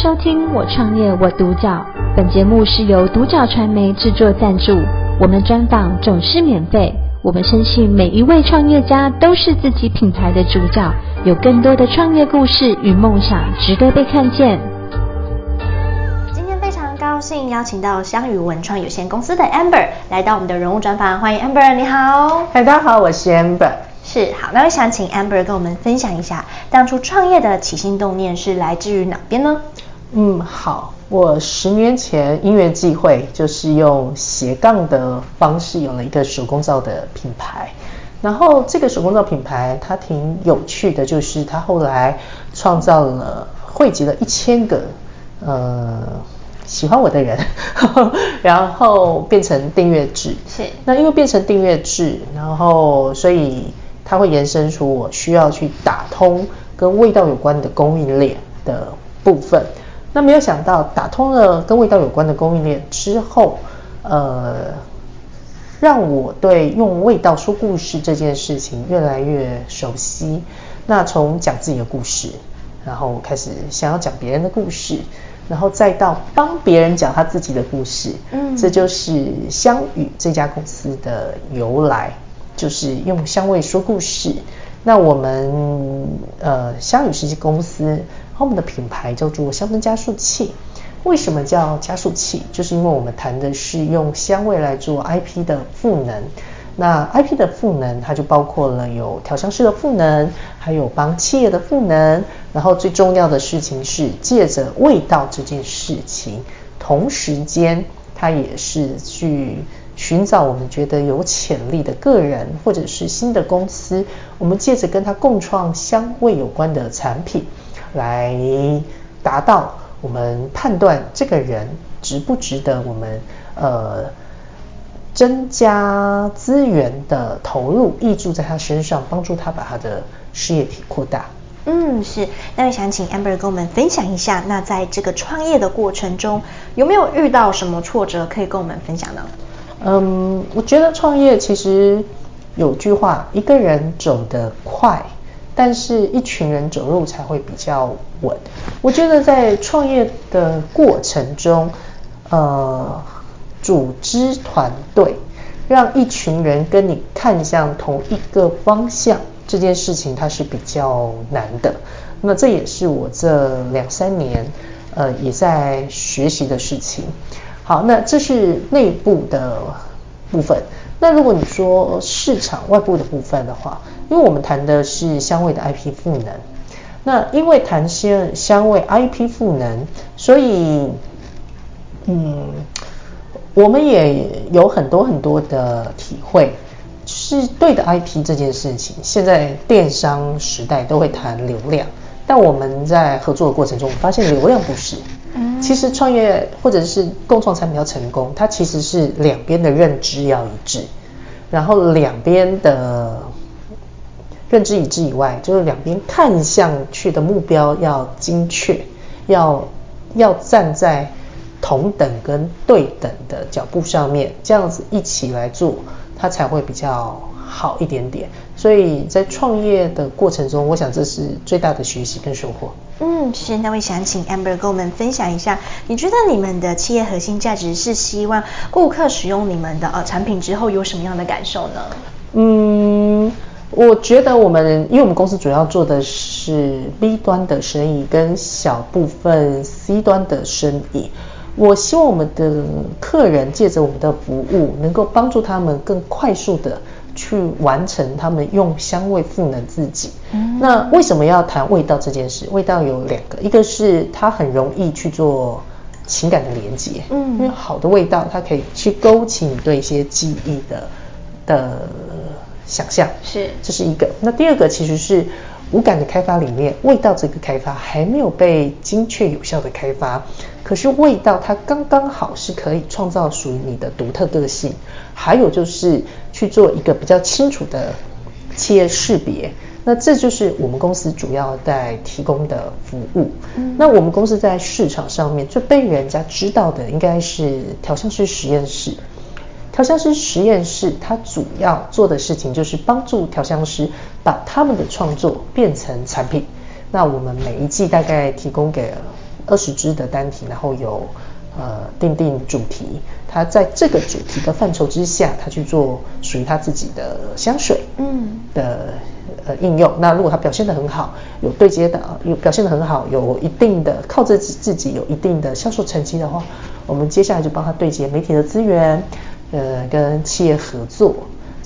收听我创业我独角，本节目是由独角传媒制作赞助，我们专访总是免费。我们相信每一位创业家都是自己品牌的主角，有更多的创业故事与梦想值得被看见。今天非常高兴邀请到香宇文创有限公司的 Amber 来到我们的人物专访，欢迎 Amber，你好。嗨，大家好，我是 Amber。是，好，那我想请 Amber 跟我们分享一下，当初创业的起心动念是来自于哪边呢？嗯，好，我十年前因缘际会，就是用斜杠的方式有了一个手工皂的品牌。然后这个手工皂品牌它挺有趣的，就是它后来创造了汇集了一千个呃喜欢我的人，然后变成订阅制。是。那因为变成订阅制，然后所以。它会延伸出我需要去打通跟味道有关的供应链的部分。那没有想到打通了跟味道有关的供应链之后，呃，让我对用味道说故事这件事情越来越熟悉。那从讲自己的故事，然后开始想要讲别人的故事，然后再到帮别人讲他自己的故事。嗯，这就是香宇这家公司的由来。就是用香味说故事。那我们呃香宇设计公司，我们的品牌叫做香氛加速器。为什么叫加速器？就是因为我们谈的是用香味来做 IP 的赋能。那 IP 的赋能，它就包括了有调香师的赋能，还有帮企业的赋能。然后最重要的事情是借着味道这件事情，同时间它也是去。寻找我们觉得有潜力的个人或者是新的公司，我们借着跟他共创香味有关的产品，来达到我们判断这个人值不值得我们呃增加资源的投入，挹注在他身上，帮助他把他的事业体扩大。嗯，是。那我想请 Amber 跟我们分享一下，那在这个创业的过程中，有没有遇到什么挫折可以跟我们分享呢？嗯，我觉得创业其实有句话，一个人走得快，但是一群人走路才会比较稳。我觉得在创业的过程中，呃，组织团队，让一群人跟你看向同一个方向，这件事情它是比较难的。那这也是我这两三年，呃，也在学习的事情。好，那这是内部的部分。那如果你说市场外部的部分的话，因为我们谈的是香味的 IP 赋能，那因为谈香香味 IP 赋能，所以嗯，我们也有很多很多的体会，是对的 IP 这件事情。现在电商时代都会谈流量，但我们在合作的过程中发现流量不是。其实创业或者是共创产品要成功，它其实是两边的认知要一致，然后两边的认知一致以外，就是两边看向去的目标要精确，要要站在同等跟对等的脚步上面，这样子一起来做，它才会比较好一点点。所以在创业的过程中，我想这是最大的学习跟收获。嗯，是。那我想请 Amber 跟我们分享一下，你觉得你们的企业核心价值是希望顾客使用你们的呃产品之后有什么样的感受呢？嗯，我觉得我们因为我们公司主要做的是 B 端的生意跟小部分 C 端的生意，我希望我们的客人借着我们的服务，能够帮助他们更快速的。去完成他们用香味赋能自己。嗯。那为什么要谈味道这件事？味道有两个，一个是它很容易去做情感的连接，嗯，因为好的味道它可以去勾起你对一些记忆的的想象，是，这是一个。那第二个其实是五感的开发里面，味道这个开发还没有被精确有效的开发。可是味道它刚刚好是可以创造属于你的独特个性，还有就是去做一个比较清楚的企业识别，那这就是我们公司主要在提供的服务。嗯。那我们公司在市场上面最被人家知道的应该是调香师实验室。调香师实验室它主要做的事情就是帮助调香师把他们的创作变成产品。那我们每一季大概提供给二十支的单体，然后有呃定定主题，他在这个主题的范畴之下，他去做属于他自己的香水，嗯的呃应用。那如果他表现得很好，有对接的，有表现得很好，有一定的靠自己自己有一定的销售成绩的话，我们接下来就帮他对接媒体的资源，呃，跟企业合作。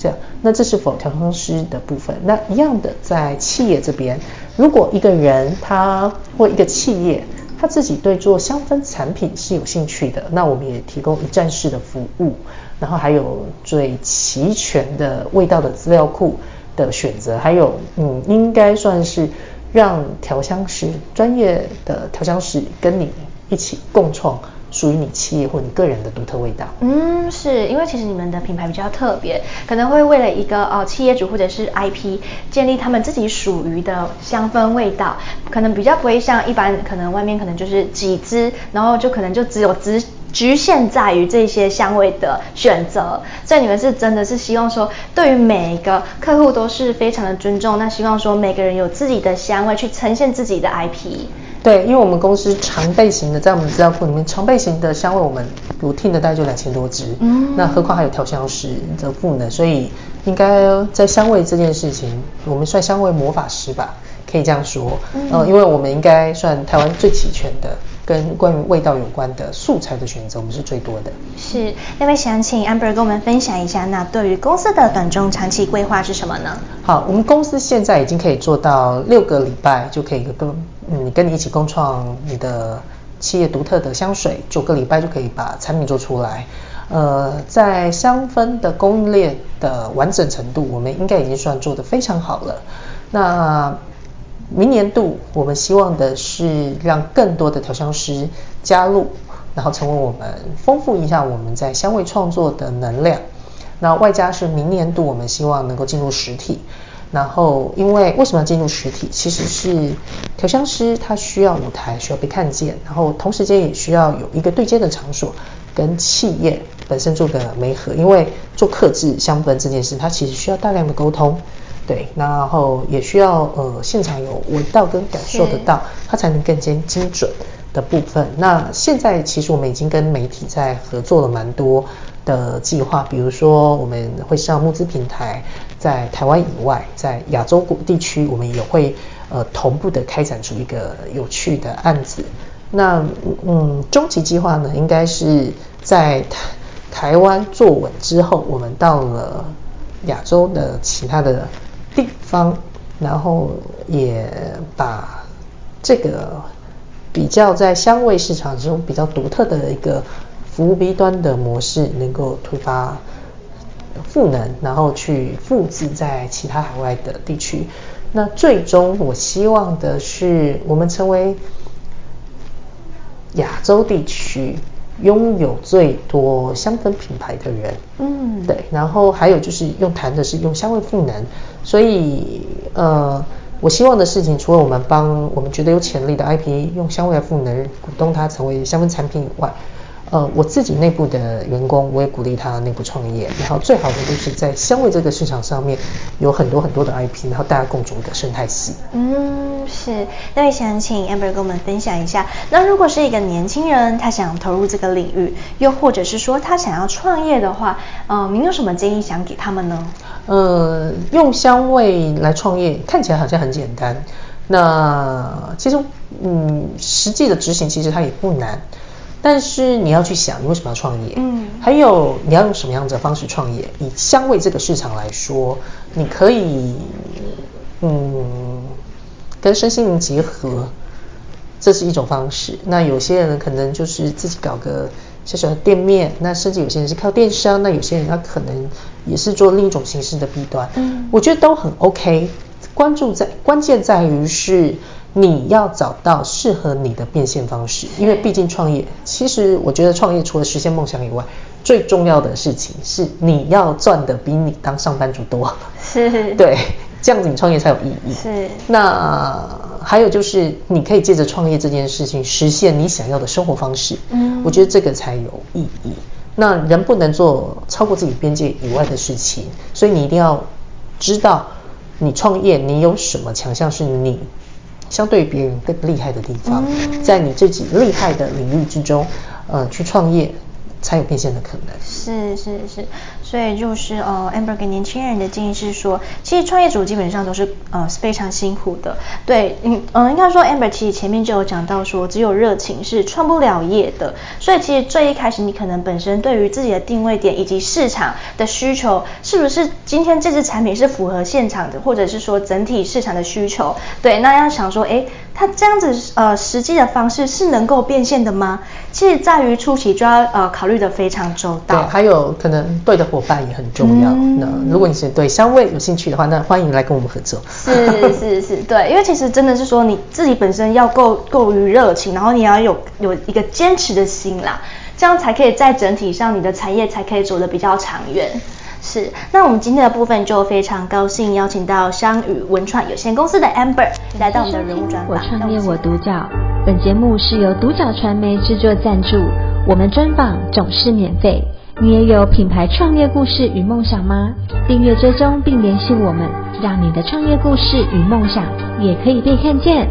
这样，那这是否调香师的部分？那一样的，在企业这边，如果一个人他或一个企业，他自己对做香氛产品是有兴趣的，那我们也提供一站式的服务，然后还有最齐全的味道的资料库的选择，还有嗯，应该算是让调香师专业的调香师跟你一起共创。属于你企业或你个人的独特味道。嗯，是因为其实你们的品牌比较特别，可能会为了一个呃企业主或者是 IP 建立他们自己属于的香氛味道，可能比较不会像一般可能外面可能就是几支，然后就可能就只有只局限在于这些香味的选择。所以你们是真的是希望说，对于每一个客户都是非常的尊重，那希望说每个人有自己的香味去呈现自己的 IP。对，因为我们公司常备型的，在我们资料库里面，常备型的香味我们我听的大概就两千多支，嗯，那何况还有调香师的赋能，所以应该在香味这件事情，我们算香味魔法师吧，可以这样说，嗯，呃，因为我们应该算台湾最齐全的。跟关于味道有关的素材的选择，我们是最多的。是，那位想请 Amber 跟我们分享一下，那对于公司的短中长期规划是什么呢？好，我们公司现在已经可以做到六个礼拜就可以跟嗯，跟你一起共创你的企业独特的香水，九个礼拜就可以把产品做出来。呃，在香氛的供应链的完整程度，我们应该已经算做得非常好了。那明年度，我们希望的是让更多的调香师加入，然后成为我们丰富一下我们在香味创作的能量。那外加是明年度，我们希望能够进入实体。然后，因为为什么要进入实体？其实是调香师他需要舞台，需要被看见，然后同时间也需要有一个对接的场所，跟企业本身做个媒合。因为做客制香氛这件事，它其实需要大量的沟通。对，然后也需要呃现场有闻到跟感受得到，它才能更加精准的部分。那现在其实我们已经跟媒体在合作了蛮多的计划，比如说我们会上募资平台，在台湾以外，在亚洲国地区，我们也会呃同步的开展出一个有趣的案子。那嗯，终极计划呢，应该是在台台湾坐稳之后，我们到了亚洲的其他的。地方，然后也把这个比较在香味市场中比较独特的一个服务 B 端的模式，能够推发赋能，然后去复制在其他海外的地区。那最终我希望的是，我们成为亚洲地区拥有最多香氛品牌的人。嗯，对。然后还有就是用谈的是用香味赋能。所以，呃，我希望的事情，除了我们帮我们觉得有潜力的 IP 用香味来赋能，鼓动它成为香氛产品以外，呃，我自己内部的员工，我也鼓励他内部创业。然后最好的就是在香味这个市场上面有很多很多的 IP，然后大家共筑一个生态系。嗯，是。那也想请 Amber 跟我们分享一下，那如果是一个年轻人，他想投入这个领域，又或者是说他想要创业的话，嗯、呃，您有什么建议想给他们呢？呃，用香味来创业看起来好像很简单，那其实，嗯，实际的执行其实它也不难，但是你要去想你为什么要创业，嗯，还有你要用什么样的方式创业。以香味这个市场来说，你可以，嗯，跟身心灵结合，这是一种方式。那有些人可能就是自己搞个。小小的店面，那甚至有些人是靠电商，那有些人他可能也是做另一种形式的弊端，嗯，我觉得都很 OK。关注在关键在于是你要找到适合你的变现方式，因为毕竟创业，其实我觉得创业除了实现梦想以外，最重要的事情是你要赚的比你当上班族多，是，对，这样子你创业才有意义。是，那。还有就是，你可以借着创业这件事情实现你想要的生活方式。嗯，我觉得这个才有意义。那人不能做超过自己边界以外的事情，所以你一定要知道，你创业你有什么强项是你相对别人更厉害的地方，嗯、在你自己厉害的领域之中，呃，去创业。才有变现的可能。是是是，所以就是呃，Amber 给年轻人的建议是说，其实创业主基本上都是呃是非常辛苦的。对，嗯嗯，应该说 Amber 其实前面就有讲到说，只有热情是创不了业的。所以其实最一开始你可能本身对于自己的定位点以及市场的需求，是不是今天这支产品是符合现场的，或者是说整体市场的需求？对，那要想说，哎，它这样子呃实际的方式是能够变现的吗？其实在于初期就要呃考虑。的非常周到，对，还有可能对的伙伴也很重要。嗯、那如果你是对香味有兴趣的话，那欢迎来跟我们合作。是是是，对，因为其实真的是说你自己本身要够够于热情，然后你要有有一个坚持的心啦，这样才可以在整体上你的产业才可以走得比较长远。是，那我们今天的部分就非常高兴邀请到商宇文创有限公司的 Amber 来到我们的人物专访。我创业我独角，本节目是由独角传媒制作赞助，我们专访总是免费。你也有品牌创业故事与梦想吗？订阅追踪并联系我们，让你的创业故事与梦想也可以被看见。